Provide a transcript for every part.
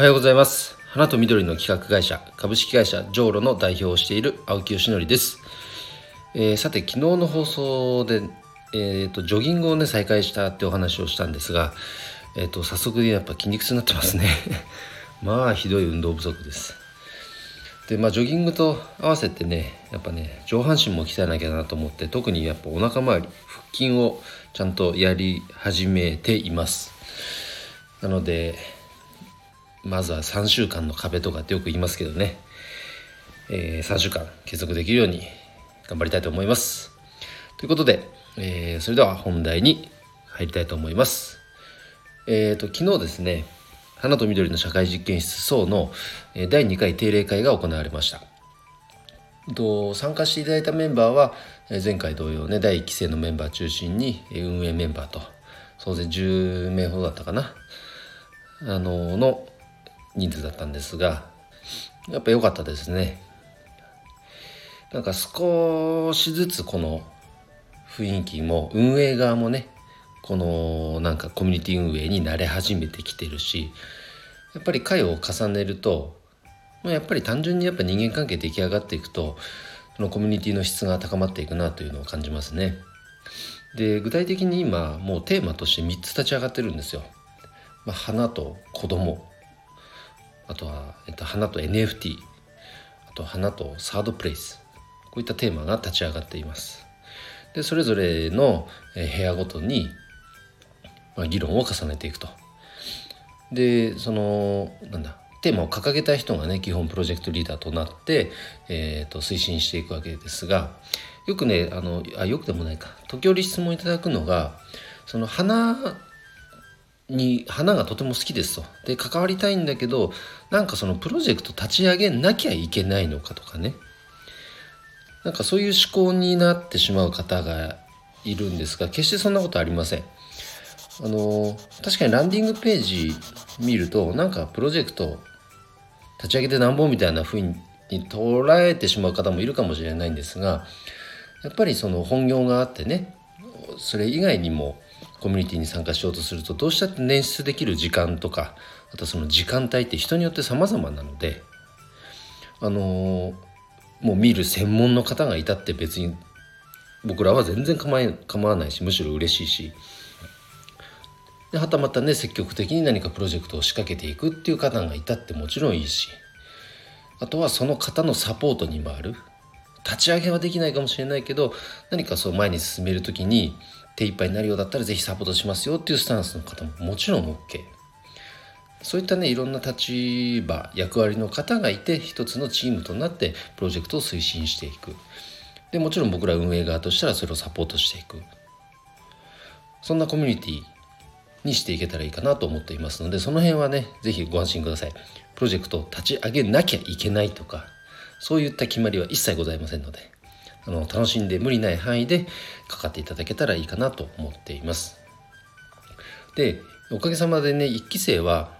おはようございます。花と緑の企画会社株式会社ジョーロの代表をしている青木よしのりです、えー、さて昨日の放送で、えーと、ジョギングをね再開したってお話をしたんですが、えーと、早速やっぱ筋肉痛になってますね。まあひどい運動不足です。でまあジョギングと合わせてねやっぱね上半身も鍛えなきゃなと思って特にやっぱお腹周り腹筋をちゃんとやり始めています。なのでまずは3週間の壁とかってよく言いますけどね、えー、3週間継続できるように頑張りたいと思います。ということで、えー、それでは本題に入りたいと思います。えっ、ー、と昨日ですね花と緑の社会実験室層の第2回定例会が行われました。と参加していただいたメンバーは前回同様ね第1期生のメンバー中心に運営メンバーと総勢10名ほどだったかな。あのの人数だったんですがやっぱ良かったですねなんか少しずつこの雰囲気も運営側もねこのなんかコミュニティ運営に慣れ始めてきてるしやっぱり回を重ねるとやっぱり単純にやっぱ人間関係出来上がっていくとそのコミュニティの質が高まっていくなというのを感じますね。で具体的に今もうテーマとして3つ立ち上がってるんですよ。まあ、花と子供あとは、えっと、花と NFT あと花とサードプレイス。こういったテーマが立ち上がっています。でそれぞれの部屋ごとに、まあ、議論を重ねていくと。でそのなんだテーマを掲げた人がね基本プロジェクトリーダーとなって、えーと、推進していくわけですがよくねあのあよくでもないか。時折質問いただくのがその花に花がとても好きですと。で関わりたいんだけどなんかそのプロジェクト立ち上げなきゃいけないのかとかね。なんかそういう思考になってしまう方がいるんですが決してそんなことありません。あの確かにランディングページ見るとなんかプロジェクト立ち上げてなんぼみたいな風に捉えてしまう方もいるかもしれないんですがやっぱりその本業があってねそれ以外にもコミュニティに参加しようとするとどうしたって捻出できる時間とかあとその時間帯って人によって様々なのであのー、もう見る専門の方がいたって別に僕らは全然構え構わないしむしろ嬉しいしではたまたね積極的に何かプロジェクトを仕掛けていくっていう方がいたってもちろんいいしあとはその方のサポートに回る。立ち上げはできないかもしれないけど何かそう前に進める時に手一杯になるようだったら是非サポートしますよっていうスタンスの方ももちろん OK そういったねいろんな立場役割の方がいて一つのチームとなってプロジェクトを推進していく。でもちろん僕ら運営側としたらそれをサポートしていく。そんなコミュニティにしていけたらいいかなと思っていますのでその辺はね是非ご安心ください。プロジェクトを立ち上げなきゃいけないとかそういった決まりは一切ございませんので。あの楽しんで無理ない範囲でかかっていただけたらいいかなと思っています。でおかげさまでね1期生は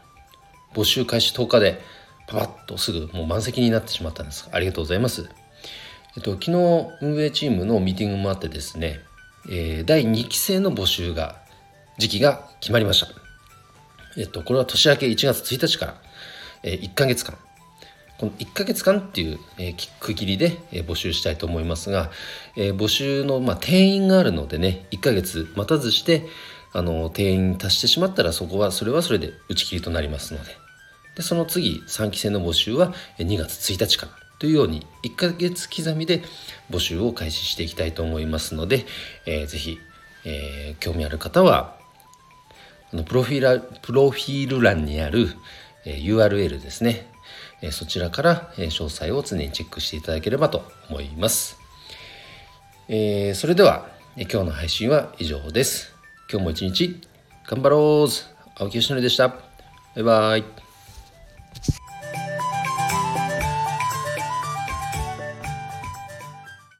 募集開始10日でパパッとすぐもう満席になってしまったんです。ありがとうございます。えっと昨日運営チームのミーティングもあってですね、えー、第2期生の募集が時期が決まりました。えっとこれは年明け1月1日から、えー、1ヶ月間この1ヶ月間っていう、え、区切りで、え、募集したいと思いますが、え、募集の、ま、定員があるのでね1ヶ月待たずしてあの定員達してしまったらそこはそれはそれで打ち切りとなりますので。でその次3期生の募集は2月1日からというように1ヶ月刻みで募集を開始していきたいと思いますので、えー、ぜひ、えー、興味ある方はあのプロフィールプロフィール欄にある、え、URL ですね。えそちらから、え詳細を常にチェックしていただければと思います。えー、それでは、え今日の配信は以上です。今日も一日頑張ろう青木よしのりでした。バイバイ。